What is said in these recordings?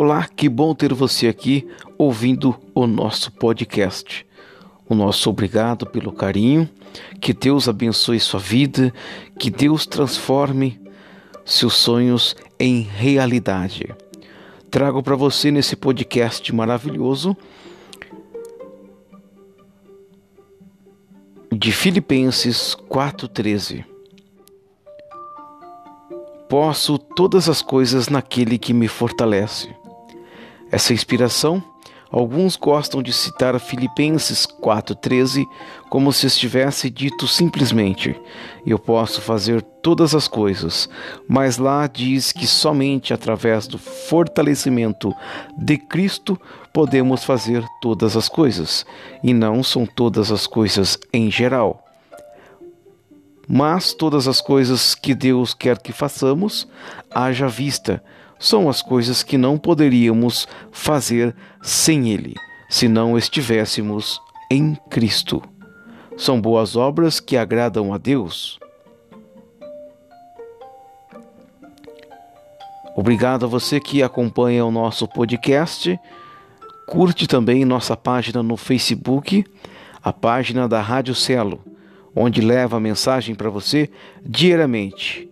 Olá, que bom ter você aqui ouvindo o nosso podcast. O nosso obrigado pelo carinho, que Deus abençoe sua vida, que Deus transforme seus sonhos em realidade. Trago para você nesse podcast maravilhoso de Filipenses 4:13. Posso todas as coisas naquele que me fortalece. Essa inspiração, alguns gostam de citar Filipenses 4,13 como se estivesse dito simplesmente: Eu posso fazer todas as coisas, mas lá diz que somente através do fortalecimento de Cristo podemos fazer todas as coisas, e não são todas as coisas em geral. Mas todas as coisas que Deus quer que façamos, haja vista, são as coisas que não poderíamos fazer sem Ele, se não estivéssemos em Cristo. São boas obras que agradam a Deus. Obrigado a você que acompanha o nosso podcast. Curte também nossa página no Facebook, a página da Rádio Celo onde leva a mensagem para você diariamente,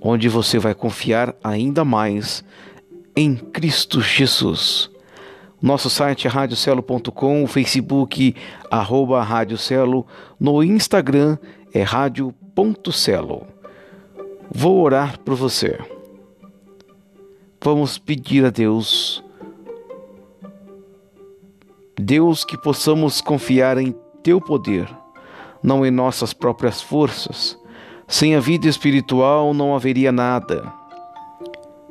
onde você vai confiar ainda mais em Cristo Jesus. Nosso site é radiocelo.com, o Facebook arroba radiocelo, no Instagram é rádio.celo. Vou orar por você. Vamos pedir a Deus, Deus que possamos confiar em Teu poder não em nossas próprias forças. Sem a vida espiritual não haveria nada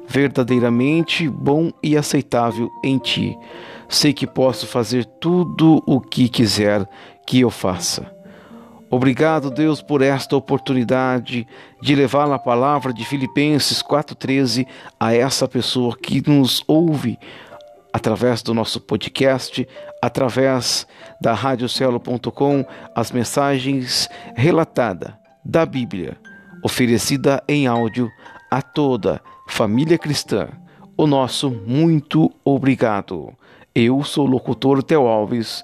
verdadeiramente bom e aceitável em ti. Sei que posso fazer tudo o que quiser que eu faça. Obrigado, Deus, por esta oportunidade de levar a palavra de Filipenses 4,13 a essa pessoa que nos ouve através do nosso podcast, através da radiocelo.com, as mensagens relatadas da Bíblia, oferecida em áudio a toda família cristã. O nosso muito obrigado. Eu sou o locutor Teo Alves